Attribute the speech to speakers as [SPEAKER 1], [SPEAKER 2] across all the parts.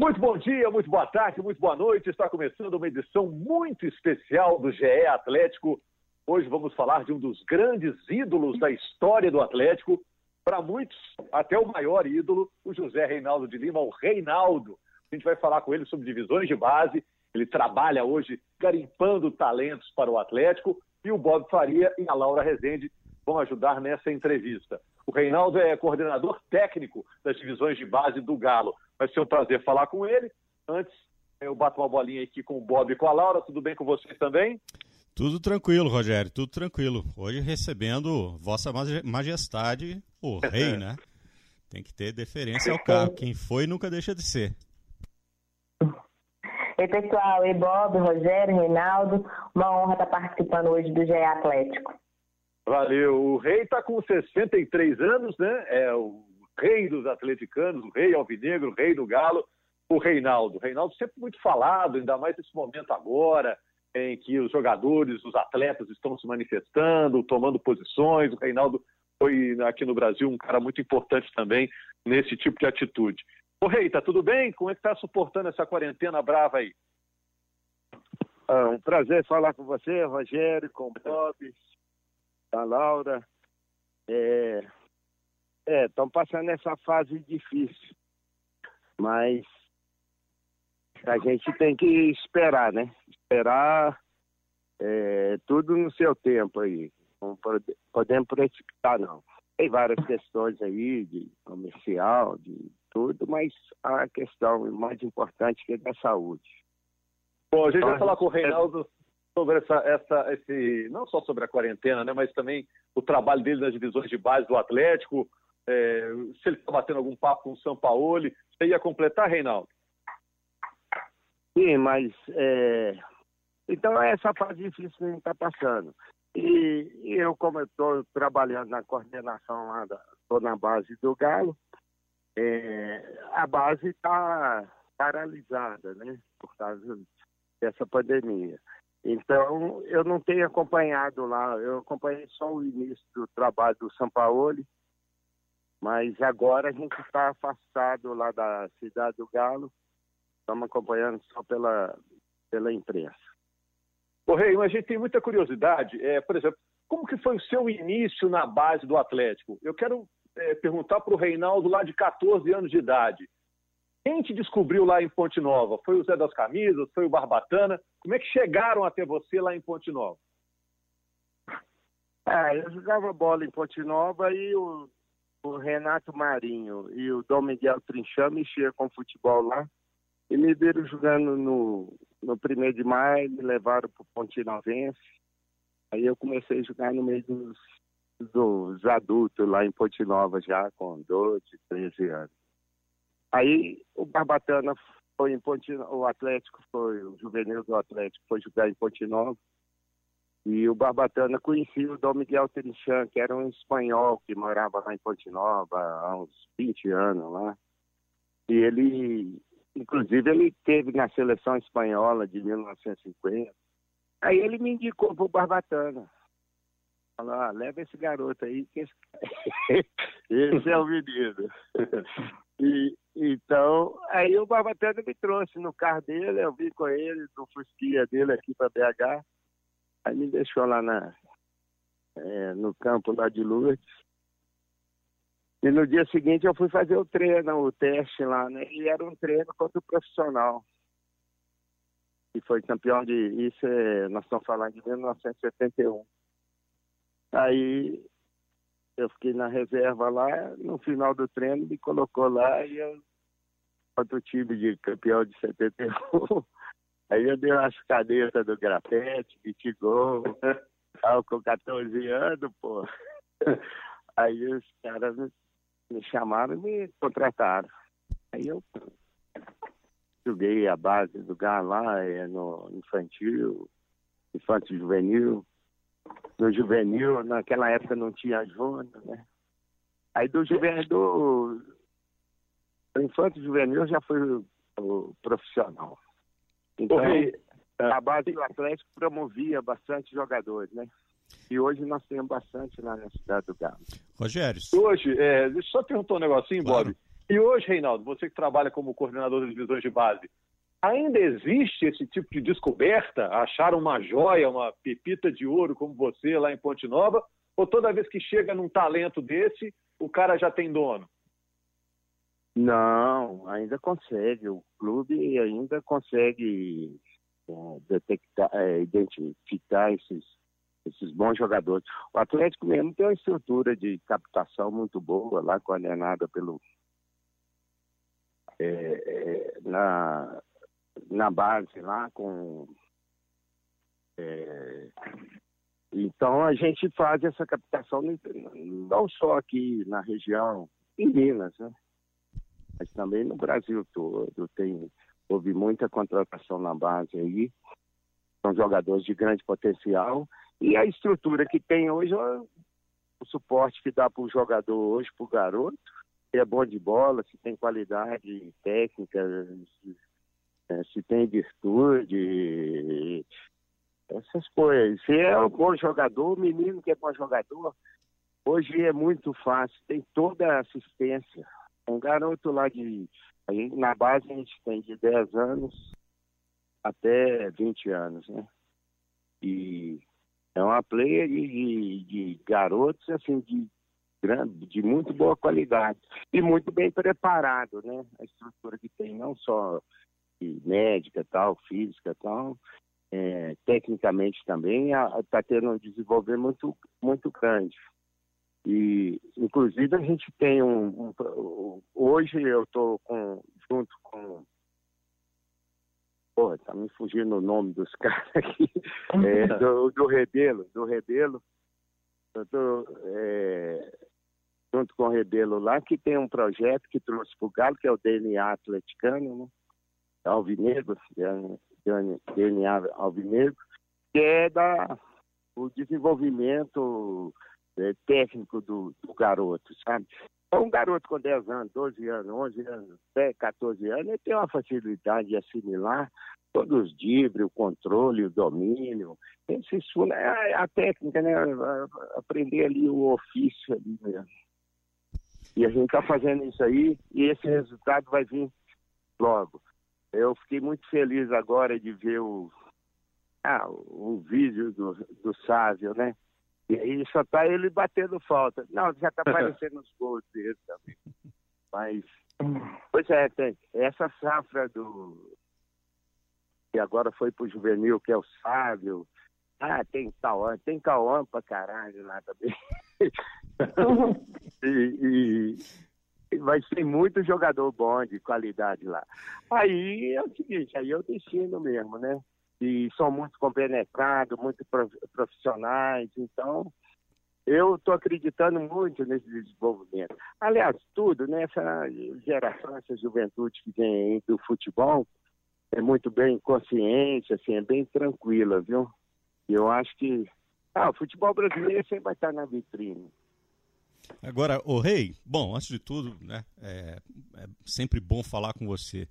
[SPEAKER 1] Muito bom dia, muito boa tarde, muito boa noite. Está começando uma edição muito especial do GE Atlético. Hoje vamos falar de um dos grandes ídolos da história do Atlético. Para muitos, até o maior ídolo, o José Reinaldo de Lima, o Reinaldo. A gente vai falar com ele sobre divisões de base. Ele trabalha hoje garimpando talentos para o Atlético. E o Bob Faria e a Laura Rezende vão ajudar nessa entrevista. O Reinaldo é coordenador técnico das divisões de base do Galo. Vai ser um prazer falar com ele. Antes, eu bato uma bolinha aqui com o Bob e com a Laura. Tudo bem com vocês também?
[SPEAKER 2] Tudo tranquilo, Rogério, tudo tranquilo. Hoje recebendo Vossa Majestade, o rei, né? Tem que ter deferência ao carro. Quem foi nunca deixa de ser.
[SPEAKER 3] Oi, pessoal. Oi, Bob, Rogério, Reinaldo. Uma honra estar participando hoje do GE Atlético.
[SPEAKER 1] Valeu. O rei está com 63 anos, né? É o rei dos atleticanos, o rei alvinegro, o rei do galo, o Reinaldo. O Reinaldo sempre muito falado, ainda mais nesse momento agora, em que os jogadores, os atletas estão se manifestando, tomando posições. O Reinaldo foi aqui no Brasil um cara muito importante também nesse tipo de atitude. Ô Rei, tá tudo bem? Como é que tá suportando essa quarentena brava aí?
[SPEAKER 4] Ah, um prazer falar com você, Rogério, com o Bob, a Laura. É, estão é, passando essa fase difícil, mas a gente tem que esperar, né? Esperar é, tudo no seu tempo aí. Não podemos precipitar, não. Tem várias questões aí de comercial, de tudo, mas a questão mais importante é da saúde.
[SPEAKER 1] Bom, a gente vai então, falar com o Reinaldo sobre essa, essa, esse, não só sobre a quarentena, né, mas também o trabalho dele nas divisões de base do Atlético, é, se ele está batendo algum papo com o São Paulo. Você ia completar, Reinaldo?
[SPEAKER 4] Sim, mas é... então é essa fase difícil que a gente está passando. E, e, eu, como estou trabalhando na coordenação lá, estou na base do Galo, é, a base está paralisada, né, por causa dessa pandemia. Então, eu não tenho acompanhado lá, eu acompanhei só o início do trabalho do São Paulo, mas agora a gente está afastado lá da Cidade do Galo, estamos acompanhando só pela, pela imprensa.
[SPEAKER 1] Ô Rei, mas a gente tem muita curiosidade, é, por exemplo, como que foi o seu início na base do Atlético? Eu quero é, perguntar para o Reinaldo lá de 14 anos de idade. Quem te descobriu lá em Ponte Nova? Foi o Zé das Camisas? Foi o Barbatana? Como é que chegaram até você lá em Ponte Nova?
[SPEAKER 4] Ah, eu jogava bola em Ponte Nova e o, o Renato Marinho e o Dom Miguel Trinchão mexiam com futebol lá. E me viram jogando no, no primeiro de maio, me levaram para o Ponte Novense. Aí eu comecei a jogar no meio dos dos adultos lá em Ponte Nova já com 12, 13 anos. Aí o Barbatana foi em Ponte o Atlético foi, o juvenil do Atlético foi jogar em Ponte Nova. E o Barbatana conhecia o Dom Miguel Trinchan, que era um espanhol que morava lá em Ponte Nova há uns 20 anos lá. E ele, inclusive, ele teve na seleção espanhola de 1950. Aí ele me indicou para o Barbatana. Falou, ah, leva esse garoto aí, que esse, esse é o menino. e, então, aí o Barbatana me trouxe no carro dele, eu vim com ele, no Fusquinha dele aqui para BH. Aí me deixou lá na, é, no campo lá de Lourdes. E no dia seguinte eu fui fazer o treino, o teste lá, né? E era um treino contra o profissional. E foi campeão de. Isso é, nós estamos falando de 1971. Aí eu fiquei na reserva lá, no final do treino me colocou lá e eu, contra o time de campeão de 71, aí eu dei umas canetas do grafete, gol, tava com 14 anos, pô. Aí os caras me, chamaram e me contrataram. Aí eu joguei a base do GAR lá, é, no infantil, infantil juvenil, no juvenil, naquela época não tinha júnior, né? Aí do juvenil, do, do infanto juvenil já foi o, o profissional. Então, a base do Atlético promovia bastante jogadores, né? E hoje nós temos bastante lá na cidade do Galo.
[SPEAKER 2] Rogério.
[SPEAKER 1] Hoje, é, deixa eu só perguntar um negocinho, claro. Bob. E hoje, Reinaldo, você que trabalha como coordenador das divisões de base, ainda existe esse tipo de descoberta? Achar uma joia, uma pepita de ouro como você lá em Ponte Nova? Ou toda vez que chega num talento desse, o cara já tem dono?
[SPEAKER 4] Não, ainda consegue. O clube ainda consegue é, detectar, é, identificar esses, esses bons jogadores. O Atlético mesmo tem uma estrutura de captação muito boa, lá coordenada pelo. É, é, na, na base lá com. É, então a gente faz essa captação não só aqui na região, em Minas, né? mas também no Brasil todo. Tem, houve muita contratação na base aí, são jogadores de grande potencial, e a estrutura que tem hoje, o suporte que dá para o jogador hoje, para o garoto, se é bom de bola, se tem qualidade técnica, se, é, se tem virtude, essas coisas. Se é um bom jogador, o menino que é bom jogador, hoje é muito fácil, tem toda a assistência um garoto lá de. Aí, na base a gente tem de 10 anos até 20 anos, né? E é uma player de, de, de garotos, assim, de, de muito boa qualidade. E muito bem preparado, né? A estrutura que tem, não só médica, tal, física, tal, é, tecnicamente também, está tendo um desenvolvimento muito, muito grande. E, inclusive, a gente tem um. um hoje eu estou junto com. Pô, tá me fugindo o nome dos caras aqui. É, do, do Rebelo, do Rebelo. Eu tô, é, junto com o Rebelo lá, que tem um projeto que trouxe para o Galo, que é o DNA atleticano, né? Alvinegro, DNA Alvinegro, que é da, o desenvolvimento é, técnico do, do, garoto, sabe? Então, um garoto com 10 anos, 12 anos, 11 anos, até 14 anos, ele tem uma facilidade de assimilar todos os dribles, o controle, o domínio. Isso é a, a técnica, né? Aprender ali o ofício ali mesmo. E a gente está fazendo isso aí e esse resultado vai vir logo. Eu fiquei muito feliz agora de ver o, ah, o vídeo do, do Sávio, né? E aí só tá ele batendo falta. Não, já tá aparecendo os gols dele também. Mas, pois é, tem essa safra do. que agora foi pro juvenil, que é o Sábio. Ah, tem Cauã, tem Cauã pra caralho lá também. e, e, vai ser muito jogador bom de qualidade lá. Aí é o seguinte, aí eu destino mesmo, né? e são muito compenetrados, muito profissionais. Então, eu estou acreditando muito nesse desenvolvimento. Aliás, tudo, né, geração, essa juventude que vem do futebol, é muito bem consciente, assim, é bem tranquila, viu? Eu acho que ah, o futebol brasileiro sempre vai estar na vitrine.
[SPEAKER 2] Agora, o Rei, bom, antes de tudo, né, é, é sempre bom falar com você.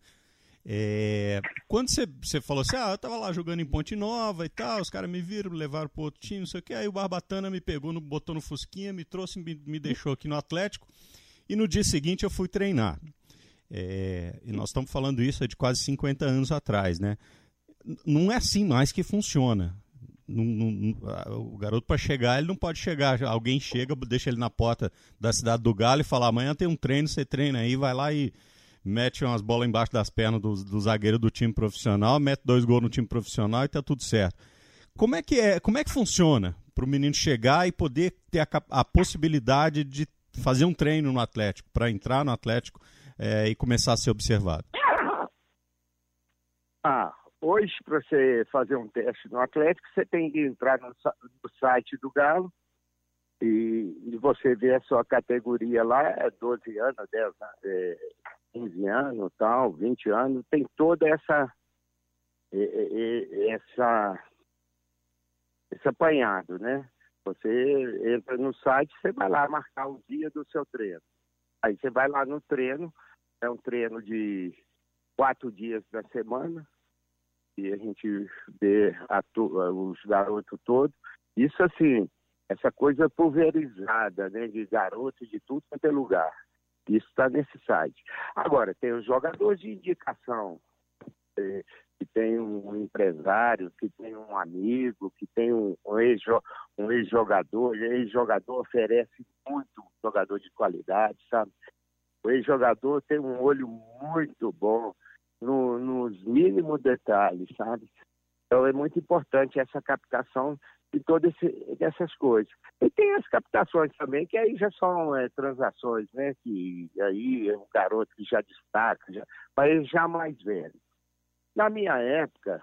[SPEAKER 2] É, quando você falou assim, ah, eu tava lá jogando em Ponte Nova e tal, os caras me viram, levaram pro outro time, não sei o que, aí o Barbatana me pegou, no, botou no Fusquinha, me trouxe, me, me deixou aqui no Atlético, e no dia seguinte eu fui treinar. É, e nós estamos falando isso de quase 50 anos atrás, né? Não é assim mais que funciona. Não, não, o garoto para chegar, ele não pode chegar. Alguém chega, deixa ele na porta da cidade do Galo e fala: amanhã tem um treino, você treina aí, vai lá e mete umas bolas embaixo das pernas do, do zagueiro do time profissional, mete dois gols no time profissional e tá tudo certo. Como é que é? Como é que funciona para o menino chegar e poder ter a, a, possibilidade de fazer um treino no Atlético, para entrar no Atlético é, e começar a ser observado?
[SPEAKER 4] Ah, hoje para você fazer um teste no Atlético, você tem que entrar no, no site do Galo e, e, você vê a sua categoria lá, é 12 anos, 10, é, 15 anos, tal, 20 anos, tem toda essa essa esse apanhado, né? Você entra no site, você vai lá marcar o dia do seu treino. Aí você vai lá no treino, é um treino de quatro dias da semana, e a gente vê a, os garotos todos. Isso assim, essa coisa pulverizada, né? De garotos de tudo quanto é lugar. Isso está nesse site. Agora, tem os jogadores de indicação, é, que tem um empresário, que tem um amigo, que tem um, um ex-jogador. Um ex-jogador oferece muito jogador de qualidade, sabe? O ex-jogador tem um olho muito bom no, nos mínimos detalhes, sabe? Então é muito importante essa captação de todas essas coisas. E tem as captações também, que aí já são é, transações, né? Que aí é um garoto que já destaca, já, mas já mais velho. Na minha época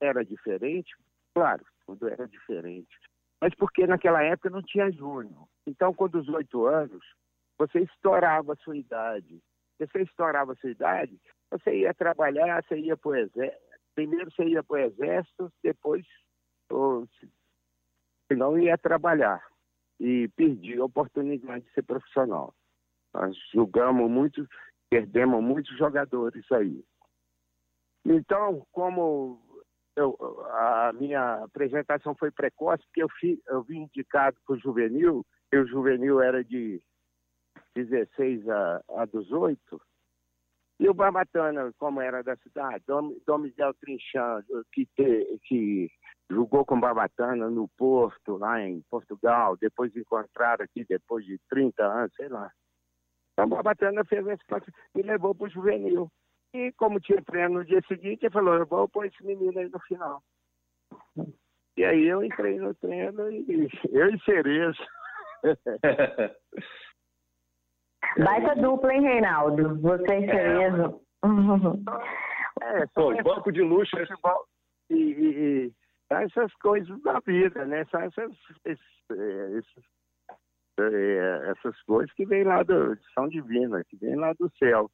[SPEAKER 4] era diferente, claro, tudo era diferente. Mas porque naquela época não tinha júnior. Então, com os oito anos, você estourava a sua idade. Você estourava a sua idade, você ia trabalhar, você ia para o exército. Primeiro você ia para o exército, depois, ou, não, ia trabalhar. E perdi a oportunidade de ser profissional. Nós julgamos muito, perdemos muitos jogadores aí. Então, como eu, a minha apresentação foi precoce, porque eu, fi, eu vim indicado para o juvenil, e o juvenil era de 16 a, a 18, e o Barbatana, como era da cidade, Dom, Miguel Trinchão, que, te, que jogou com Barbatana no Porto, lá em Portugal, depois encontraram aqui depois de 30 anos, sei lá. Então, Barbatana fez esse e levou para o juvenil. E como tinha treino no dia seguinte, ele falou, eu vou pôr esse menino aí no final. E aí eu entrei no treino e eu e Cereja.
[SPEAKER 3] Baita dupla, hein, Reinaldo? Você e Cereja.
[SPEAKER 1] É, é Pô, banco de luxo.
[SPEAKER 4] Futebol, e, e, e, essas coisas da vida, né? São essas, essas, é, essas coisas que vêm lá do, são divinas, que vêm lá do céu.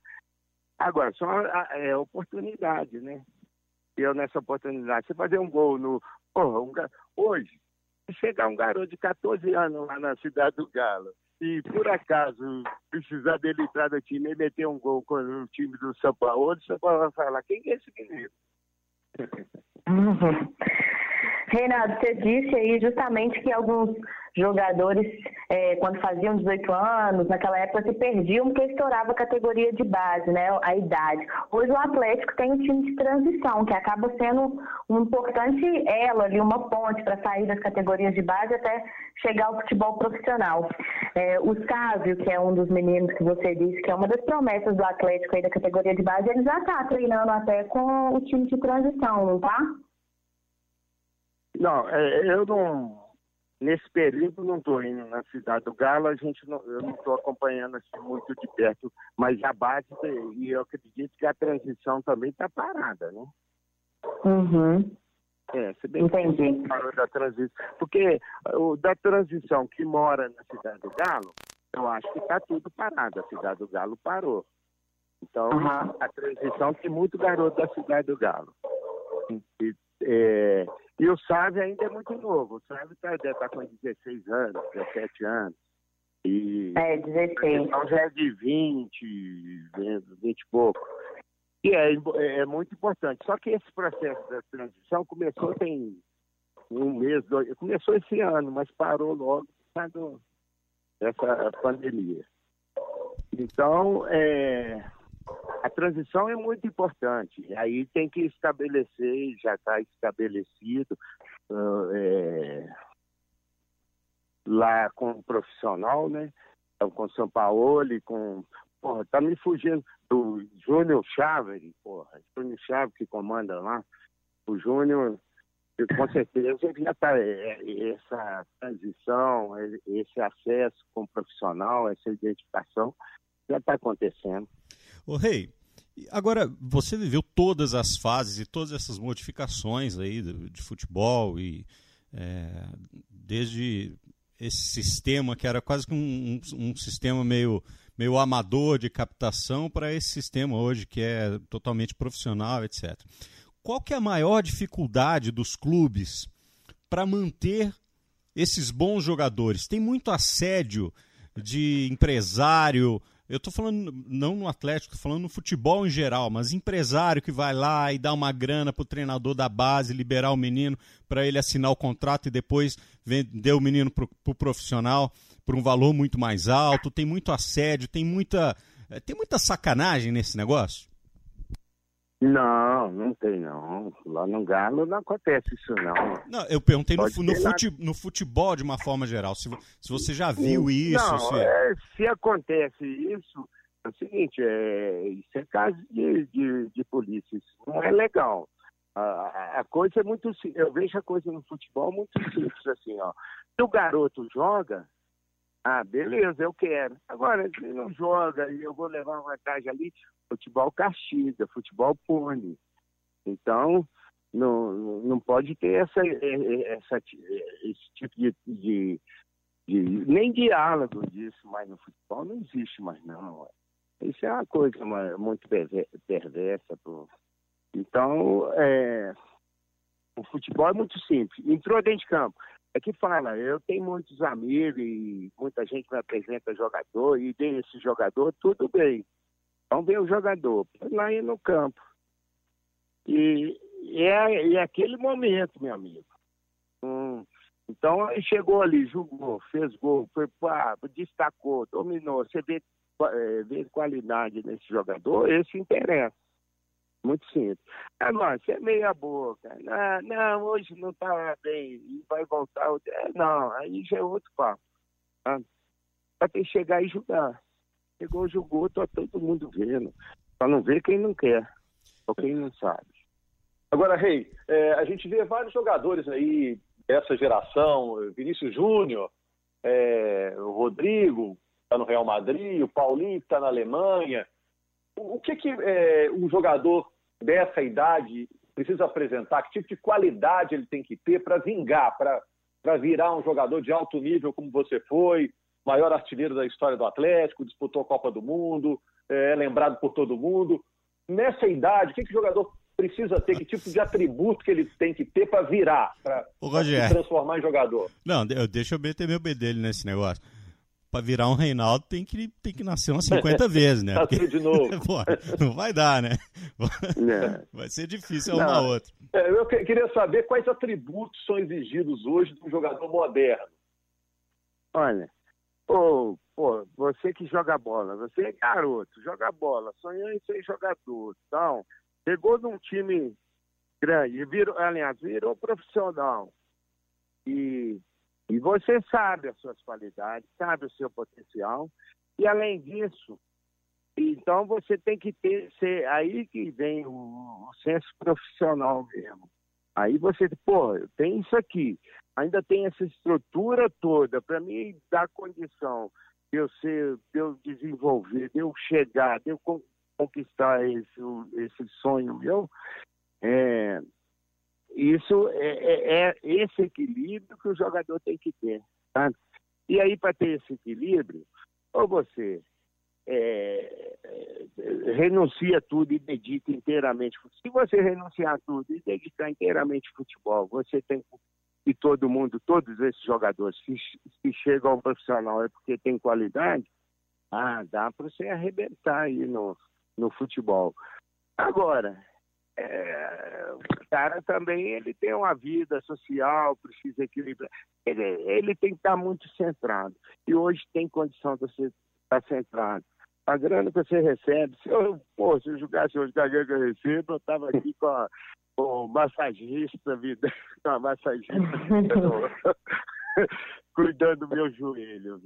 [SPEAKER 4] Agora, só é oportunidade, né? Eu nessa oportunidade, você fazer um gol no. Porra, um, hoje, chegar um garoto de 14 anos lá na cidade do Galo e por acaso precisar dele entrar no time e meter um gol com o time do São Paulo, o São Paulo vai falar, quem é esse menino?
[SPEAKER 3] Uhum. Reinaldo, você disse aí justamente que alguns jogadores, é, quando faziam 18 anos, naquela época se perdiam porque estourava a categoria de base, né, a idade. Hoje o Atlético tem um time de transição, que acaba sendo um importante elo ali, uma ponte para sair das categorias de base até chegar ao futebol profissional. É, o Sávio, que é um dos meninos que você disse, que é uma das promessas do Atlético aí da categoria de base, ele já está treinando até com o time de transição, não tá?
[SPEAKER 4] Não, é, eu não Nesse período não estou indo na cidade do Galo, a gente não, eu não estou acompanhando assim, muito de perto, mas a base, e eu acredito que a transição também está parada, né?
[SPEAKER 3] Uhum.
[SPEAKER 4] É, se bem
[SPEAKER 3] Entendi.
[SPEAKER 4] que parou da transição. Porque o da transição que mora na cidade do Galo, eu acho que está tudo parado. A cidade do Galo parou. Então, uhum. a transição tem muito garoto da cidade do Galo. E, é, e o Sávio ainda é muito novo. O Sávio tá, estar tá com 16 anos, 17 anos.
[SPEAKER 3] E é, 16.
[SPEAKER 4] Então já é de 20, 20 e pouco. E é, é muito importante. Só que esse processo da transição começou tem um mês, dois, começou esse ano, mas parou logo por dessa pandemia. Então, é, a transição é muito importante. Aí tem que estabelecer, já está estabelecido uh, é, lá com o profissional, né? Então, com São Paulo, com. Porra, tá me fugindo do Júnior Chaves, porra. Júnior Chaves que comanda lá. O Júnior, com certeza, já está. É, é, essa transição, esse acesso com o profissional, essa identificação, já está acontecendo.
[SPEAKER 2] Ô Rei, agora você viveu todas as fases e todas essas modificações aí de, de futebol e é, desde esse sistema que era quase que um, um, um sistema meio, meio amador de captação para esse sistema hoje que é totalmente profissional, etc. Qual que é a maior dificuldade dos clubes para manter esses bons jogadores? Tem muito assédio de empresário, eu estou falando não no Atlético, estou falando no futebol em geral, mas empresário que vai lá e dá uma grana para o treinador da base, liberar o menino para ele assinar o contrato e depois vender o menino para o pro profissional. por um valor muito mais alto, tem muito assédio, tem muita, eh, tem muita sacanagem nesse negócio?
[SPEAKER 4] Não, não tem não. Lá no Galo não acontece isso não.
[SPEAKER 2] Não, eu perguntei no, no, fute, no, futebol de uma forma geral, se, se você já viu isso.
[SPEAKER 4] Não,
[SPEAKER 2] se...
[SPEAKER 4] É, se acontece isso, é o seguinte, é, isso é caso de, de, de polícia, isso não é legal. A, a, coisa é muito eu vejo a coisa no futebol muito simples assim, ó. Se o garoto joga, ah, beleza, eu quero. Agora, se não joga e eu vou levar uma vantagem ali, futebol castiga, futebol pune. Então, não, não pode ter essa, essa, esse tipo de, de, de, nem diálogo disso, mas no futebol não existe mais não. Isso é uma coisa muito perversa. Pô. Então, é, o futebol é muito simples. Entrou dentro de campo. É que fala, eu tenho muitos amigos e muita gente me apresenta jogador e tem esse jogador, tudo bem. Vamos ver o jogador, lá ir no campo. E, é, é aquele momento, meu amigo. Hum, então, ele chegou ali, jogou, fez gol, foi, pá, destacou, dominou. Você vê, é, vê qualidade nesse jogador, esse interessa. Muito simples. Agora, você é meia boca. Não, não hoje não está bem, e vai voltar. Não, aí já é outro papo. Tá? Vai ter que chegar e jogar. Chegou, jogou, tá todo mundo vendo. Só não vê quem não quer, ou quem não sabe.
[SPEAKER 1] Agora, Rei, é, a gente vê vários jogadores aí dessa geração, Vinícius Júnior, é, o Rodrigo, está no Real Madrid, o Paulinho, está na Alemanha. O, o que, que é, um jogador dessa idade precisa apresentar? Que tipo de qualidade ele tem que ter para vingar, para virar um jogador de alto nível como você foi, maior artilheiro da história do Atlético, disputou a Copa do Mundo, é lembrado por todo mundo. Nessa idade, o que, que o jogador precisa ter? Que tipo de atributo que ele tem que ter para virar, para se transformar em jogador?
[SPEAKER 2] Não, deixa eu meter meu bedelho nesse negócio. Para virar um Reinaldo tem que, tem que nascer umas 50 vezes, né?
[SPEAKER 1] Porque, de novo.
[SPEAKER 2] Pô, não vai dar, né? É. Vai ser difícil arrumar outro.
[SPEAKER 1] É, eu queria saber quais atributos são exigidos hoje de um jogador moderno.
[SPEAKER 4] Olha, Pô, pô, você que joga bola, você é garoto, joga bola, sonhou em ser jogador, então, chegou num time grande, virou, aliás, virou profissional. E, e você sabe as suas qualidades, sabe o seu potencial, e além disso, então você tem que ter, ser, aí que vem o, o senso profissional mesmo. Aí você, pô, tem isso aqui, ainda tem essa estrutura toda para mim dar condição de eu ser, de eu desenvolver, de eu chegar, de eu conquistar esse, esse sonho meu. É, isso é, é, é, esse equilíbrio que o jogador tem que ter. Tá? E aí, para ter esse equilíbrio, ou você é, é, renuncia tudo e dedica inteiramente. Se você renunciar tudo e dedicar inteiramente futebol, você tem e todo mundo, todos esses jogadores que, que chegam ao profissional é porque tem qualidade, ah, dá para você arrebentar aí no, no futebol. Agora, é, o cara também ele tem uma vida social, precisa equilibrar. Ele, ele tem que estar muito centrado. E hoje tem condição de você estar centrado a grana que você recebe, se eu, pô, se eu jogasse hoje com a grana que eu recebo, eu estava aqui com, a, com o massagista, vida, com a massagista cuidando do meu joelho.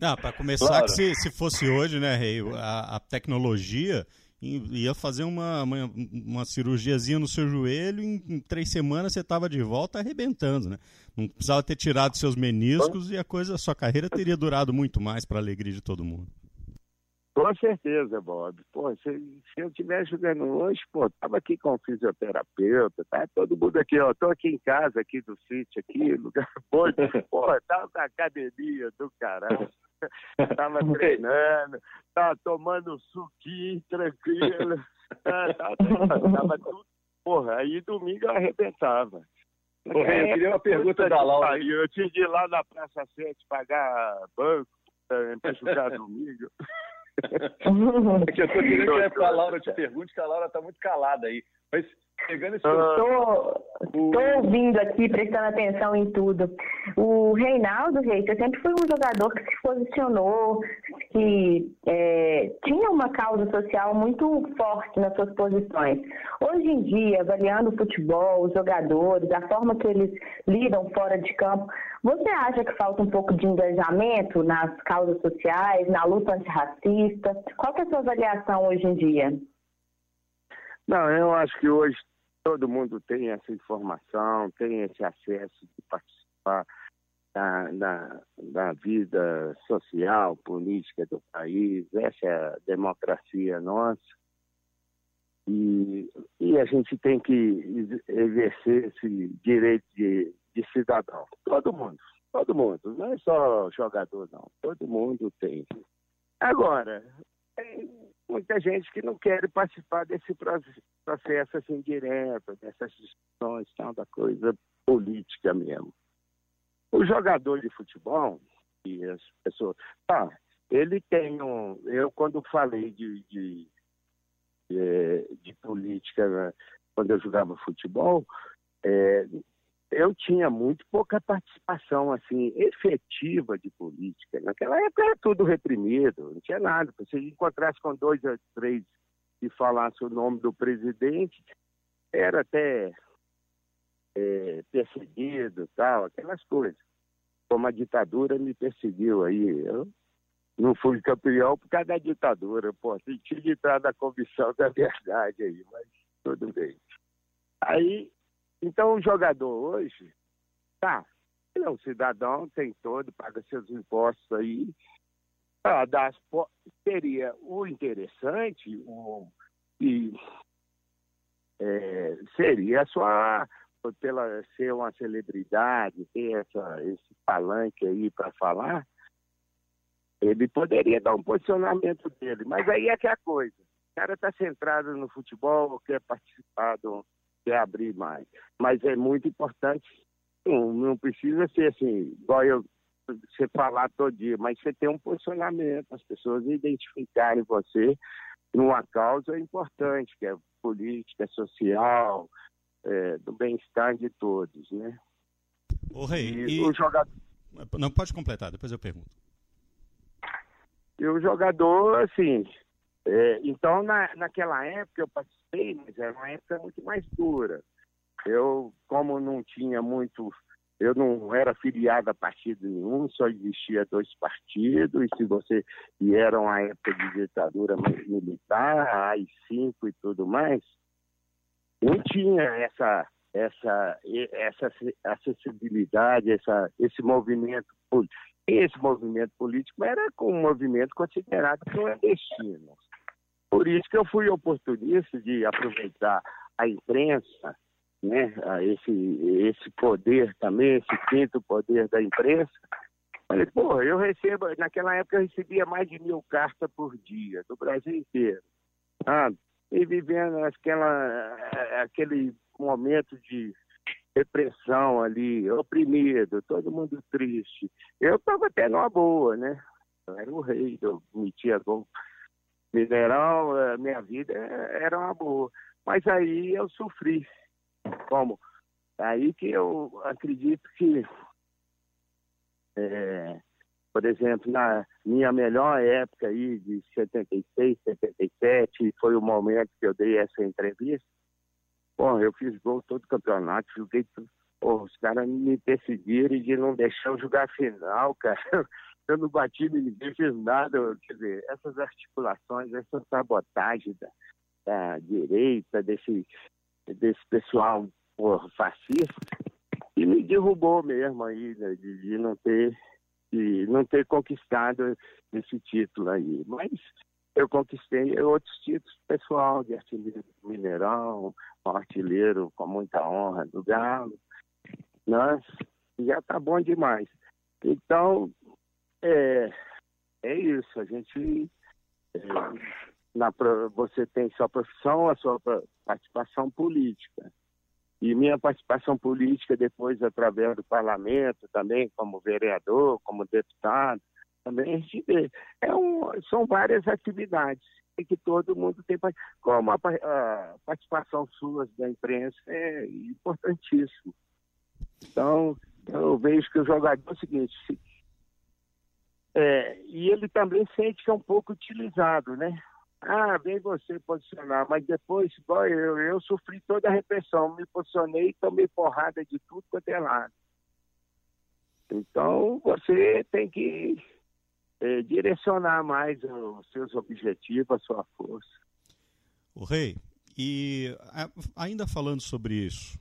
[SPEAKER 2] Não, para começar, claro. que se, se fosse hoje, né, Rei, a, a tecnologia ia fazer uma, uma, uma cirurgiazinha no seu joelho, em, em três semanas você estava de volta arrebentando, né? Não precisava ter tirado seus meniscos e a coisa, a sua carreira teria durado muito mais para a alegria de todo mundo.
[SPEAKER 4] Com certeza, Bob. Pô, se, se eu estivesse jogando hoje, pô, tava aqui com o fisioterapeuta, tá todo mundo aqui, ó, tô aqui em casa, aqui do sítio, aqui, lugar bom, pô, tava na academia do caralho. Tava treinando, tava tomando suquinho tranquilo. Tava, tava tudo. Porra, aí domingo eu arrebentava.
[SPEAKER 1] Porra, eu queria uma pergunta da Laura.
[SPEAKER 4] Eu tinha de ir lá na Praça 7 pagar banco para jogar domingo.
[SPEAKER 1] é que eu tô querendo que a Laura te pergunte, que a Laura tá muito calada aí.
[SPEAKER 3] Mas pegando esse. Estou o... ouvindo aqui, prestando atenção em tudo. O Reinaldo Reis, sempre foi um jogador que se posicionou, que é, tinha uma causa social muito forte nas suas posições. Hoje em dia, avaliando o futebol, os jogadores, a forma que eles lidam fora de campo, você acha que falta um pouco de engajamento nas causas sociais, na luta antirracista? Qual é a sua avaliação hoje em dia?
[SPEAKER 4] Não, eu acho que hoje todo mundo tem essa informação, tem esse acesso de participar da, da, da, vida social, política do país. Essa é a democracia nossa. E, e a gente tem que exercer esse direito de, de cidadão. Todo mundo, todo mundo. Não é só jogador, não. Todo mundo tem. Agora, muita gente que não quer participar desse processo assim direto, dessas discussões, tal, da coisa política mesmo. O jogador de futebol, e as pessoas. Tá, ele tem um. Eu, quando falei de, de, de, é, de política, né, quando eu jogava futebol, é, eu tinha muito pouca participação assim efetiva de política. Naquela época era tudo reprimido, não tinha nada. Se encontrasse com dois ou três e falasse o nome do presidente, era até é, perseguido, tal, aquelas coisas. Como a ditadura me perseguiu aí, eu não fui campeão por causa da ditadura, pô, tinha de na comissão da verdade aí, mas tudo bem. Aí então, o jogador hoje, tá, ele é um cidadão, tem todo, paga seus impostos aí. Ah, das, seria o interessante, o, e, é, seria sua, pela ser uma celebridade, ter essa, esse palanque aí para falar, ele poderia dar um posicionamento dele. Mas aí é que é a coisa. O cara está centrado no futebol, quer participar do, quer abrir mais. Mas é muito importante, não, não precisa ser assim, igual eu, você falar todo dia, mas você tem um posicionamento, as pessoas identificarem você numa causa importante, que é política, social, é, do bem-estar de todos, né?
[SPEAKER 2] O Rei, e, e... o jogador... Não, pode completar, depois eu pergunto.
[SPEAKER 4] E o jogador, assim, é, então, na, naquela época eu participei, mas era uma época muito mais dura. Eu, como não tinha muito, eu não era filiado a partido nenhum, só existia dois partidos, e se você, e era uma época de ditadura militar, AI-5 e tudo mais, não tinha essa, essa, essa acessibilidade, essa, esse movimento político. Esse movimento político era um movimento considerado clandestino. Por isso que eu fui oportunista de aproveitar a imprensa, né, esse, esse poder também, esse quinto poder da imprensa. Falei, eu recebo, naquela época eu recebia mais de mil cartas por dia, do Brasil inteiro. Ah, e vivendo aquela, aquele momento de repressão ali, oprimido, todo mundo triste. Eu estava até numa boa, né? Eu era o rei, eu metia gol eh, minha vida era uma boa. Mas aí eu sofri. Como? Aí que eu acredito que, é, por exemplo, na minha melhor época aí, de 76, 77, foi o momento que eu dei essa entrevista. Bom, eu fiz gol todo campeonato, joguei tudo. Pô, os caras me perseguiram de não deixar eu jogar final, cara eu não bati ninguém, fiz nada. Quer dizer, essas articulações, essa sabotagem da, da direita, desse, desse pessoal porra, fascista, e me derrubou mesmo aí, né, de, de, não ter de não ter conquistado esse título aí. Mas eu conquistei outros títulos pessoal de artilheiro do Mineirão, um artilheiro com muita honra do Galo. Nossa, já tá bom demais. Então, é, é isso. A gente. É, na, você tem sua profissão, a sua participação política. E minha participação política depois através do parlamento também, como vereador, como deputado, também a gente vê. É um, são várias atividades. que todo mundo tem como a, a participação sua da imprensa é importantíssimo. Então, eu vejo que o jogador é o seguinte, é, e ele também sente que é um pouco utilizado, né? Ah, vem você posicionar, mas depois, igual eu, eu sofri toda a repressão, me posicionei, tomei porrada de tudo quanto é lado. Então, você tem que é, direcionar mais os seus objetivos, a sua força.
[SPEAKER 2] O Rei, e ainda falando sobre isso,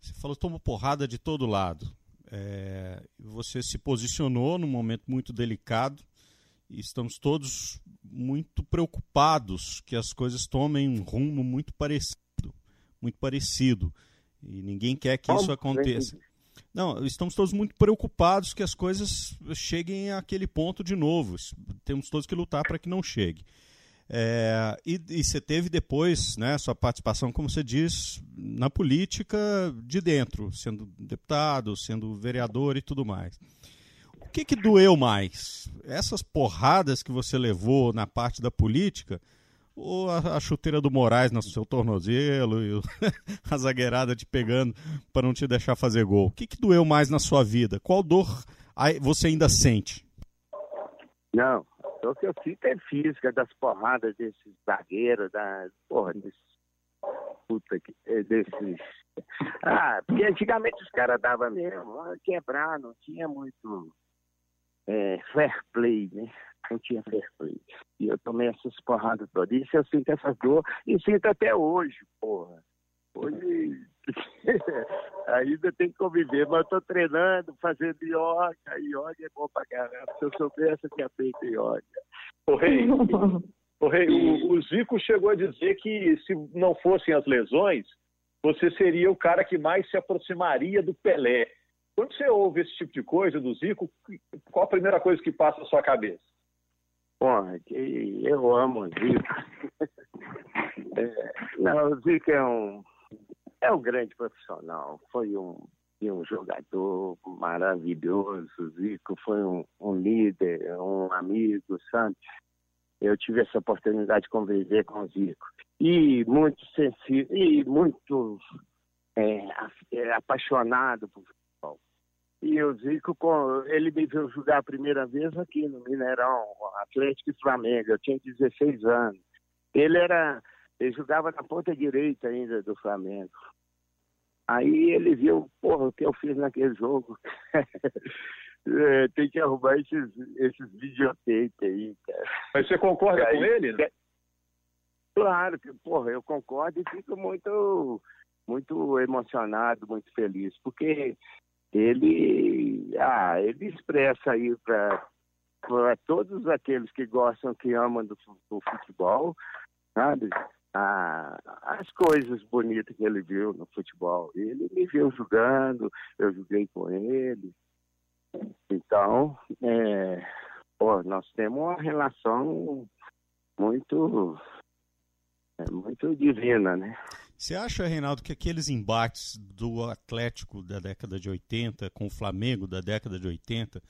[SPEAKER 2] você falou tomou porrada de todo lado. É, você se posicionou num momento muito delicado e estamos todos muito preocupados que as coisas tomem um rumo muito parecido, muito parecido. E ninguém quer que isso aconteça. Não, estamos todos muito preocupados que as coisas cheguem àquele ponto de novo. Temos todos que lutar para que não chegue. É, e, e, você teve depois né, sua participação, como você diz, na política de dentro, sendo deputado, sendo vereador e tudo mais. O que, que doeu mais? Essas porradas que você levou na parte da política ou a, a chuteira do Moraes no seu tornozelo e o, a zagueirada te pegando para não te deixar fazer gol? O que, que doeu mais na sua vida? Qual dor você ainda sente?
[SPEAKER 4] Não, o que eu sinto é física das porradas desses zagueiros, da porra, desses. Puta que. Eh, desses. Ah, porque antigamente os caras davam mesmo, quebrar, não tinha muito é, fair play, né? Não tinha fair play. E eu tomei essas porradas todas. Isso eu sinto essa dor e sinto até hoje, porra. Hoje ainda tem que conviver, mas eu tô treinando, fazendo yoga. Yoga é bom pra caramba. Se eu soubesse que é feito yoga.
[SPEAKER 1] O rei, o, rei o, o Zico chegou a dizer que se não fossem as lesões, você seria o cara que mais se aproximaria do Pelé. Quando você ouve esse tipo de coisa do Zico, qual a primeira coisa que passa na sua cabeça?
[SPEAKER 4] Bom, eu amo o Zico. É, não, o Zico é um, é um grande profissional. Foi um, um jogador maravilhoso. Zico foi um, um líder, um amigo, sabe? Eu tive essa oportunidade de conviver com o Zico. E muito sensível, e muito é, é apaixonado por futebol. E o Zico, ele me viu jogar a primeira vez aqui no Mineirão, Atlético e Flamengo. Eu tinha 16 anos. Ele era, ele jogava na ponta direita ainda do Flamengo. Aí ele viu, porra, o que eu fiz naquele jogo. é, tem que arrumar esses, esses videotapes aí, cara.
[SPEAKER 1] Mas você concorda aí, com ele? Né?
[SPEAKER 4] Claro que, porra, eu concordo e fico muito, muito emocionado, muito feliz, porque ele, ah, ele expressa aí para todos aqueles que gostam, que amam do, do futebol, sabe? Ah, as coisas bonitas que ele viu no futebol. Ele me viu jogando, eu joguei com ele. Então, é, pô, nós temos uma relação muito, é, muito divina, né?
[SPEAKER 2] Você acha, Reinaldo, que aqueles embates do Atlético da década de 80 com o Flamengo da década de 80,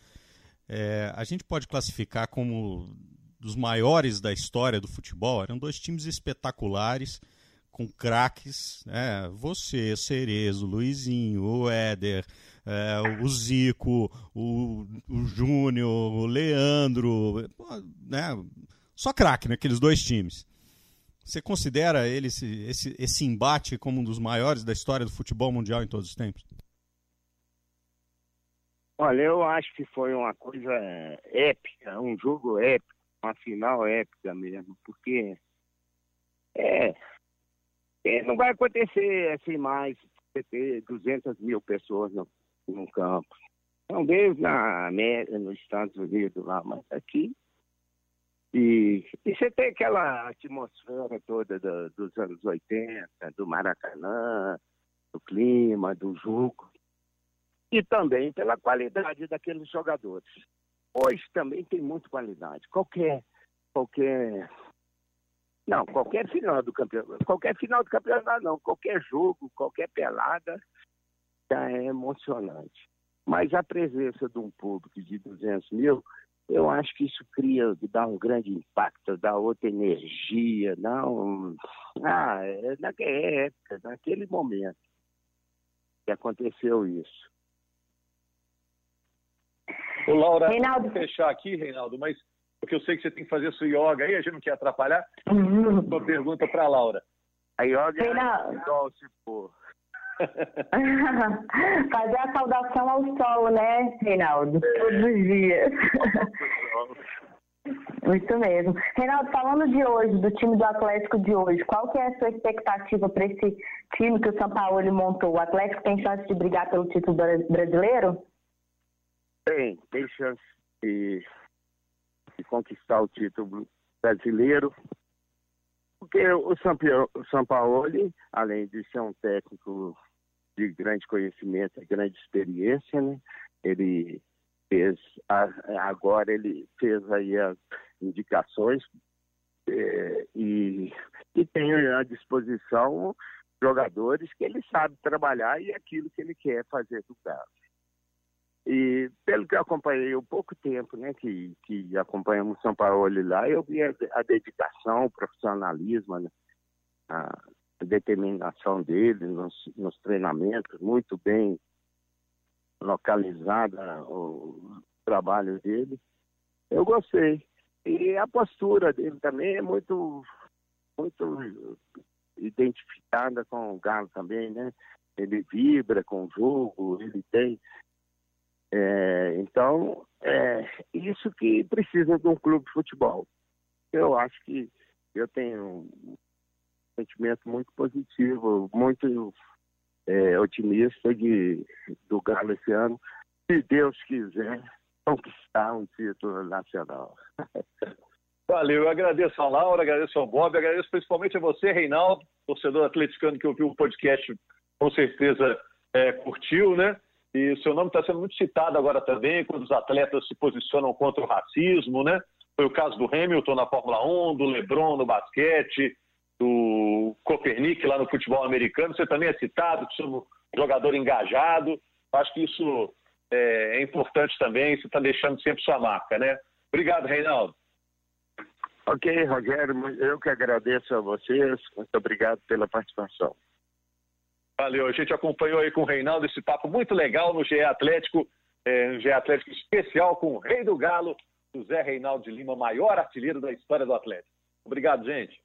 [SPEAKER 2] é, a gente pode classificar como dos maiores da história do futebol? Eram dois times espetaculares, com craques, né? você, Cerezo, Luizinho, o Éder, é, o Zico, o, o Júnior, o Leandro, né? só craque naqueles dois times. Você considera ele, esse, esse, esse embate como um dos maiores da história do futebol mundial em todos os tempos?
[SPEAKER 4] Olha, eu acho que foi uma coisa épica, um jogo épico, uma final épica mesmo, porque é, é não vai acontecer assim mais ter 200 mil pessoas no, no campo. Talvez na América, nos Estados Unidos lá, mas aqui e, e você tem aquela atmosfera toda do, dos anos 80, do Maracanã, do clima, do jogo, e também pela qualidade daqueles jogadores. Hoje também tem muita qualidade. Qualquer, qualquer, não, qualquer final do campeonato, qualquer final do campeonato não, qualquer jogo, qualquer pelada já é emocionante. Mas a presença de um público de 200 mil eu acho que isso cria, dá um grande impacto, dá outra energia, não, ah, é naquela época, naquele momento que aconteceu isso.
[SPEAKER 1] Ô, Laura, Reinaldo. fechar aqui, Reinaldo, mas porque eu sei que você tem que fazer sua yoga aí, a gente não quer atrapalhar. Uhum. Uma pergunta para a Laura.
[SPEAKER 4] A yoga Reinaldo. é igual se for.
[SPEAKER 3] Fazer a saudação ao sol, né, Reinaldo? Todos os dias. Muito mesmo. Reinaldo, falando de hoje, do time do Atlético de hoje, qual que é a sua expectativa para esse time que o São Paulo montou? O Atlético tem chance de brigar pelo título brasileiro?
[SPEAKER 4] Tem, tem chance de, de conquistar o título brasileiro. Porque o São, Paulo, além de ser um técnico de grande conhecimento, grande experiência, né? Ele fez, agora ele fez aí as indicações é, e, e tem à disposição jogadores que ele sabe trabalhar e aquilo que ele quer fazer do caso. E pelo que eu acompanhei o pouco tempo né, que, que acompanhamos São Paulo lá, eu vi a, a dedicação, o profissionalismo, né, a, determinação dele nos, nos treinamentos, muito bem localizada o trabalho dele. Eu gostei. E a postura dele também é muito, muito identificada com o Galo também, né? Ele vibra com o jogo, ele tem. É, então, é isso que precisa de um clube de futebol. Eu acho que eu tenho sentimento muito positivo, muito é, otimista de, do Galo esse ano, se Deus quiser conquistar um título nacional.
[SPEAKER 1] Valeu, eu agradeço a Laura, agradeço ao Bob, agradeço principalmente a você, Reinaldo, torcedor atleticano que ouviu o podcast, com certeza é, curtiu, né? E o seu nome está sendo muito citado agora também, quando os atletas se posicionam contra o racismo, né? Foi o caso do Hamilton na Fórmula 1, do LeBron no basquete, do Copernic lá no futebol americano. Você também é citado como jogador engajado. Acho que isso é, é importante também. Você está deixando sempre sua marca, né? Obrigado, Reinaldo.
[SPEAKER 4] Ok, Rogério, eu que agradeço a vocês. Muito obrigado pela participação.
[SPEAKER 1] Valeu, a gente acompanhou aí com o Reinaldo esse papo muito legal no GE Atlético, é, no GE Atlético especial com o Rei do Galo, José Reinaldo de Lima, maior artilheiro da história do Atlético. Obrigado, gente.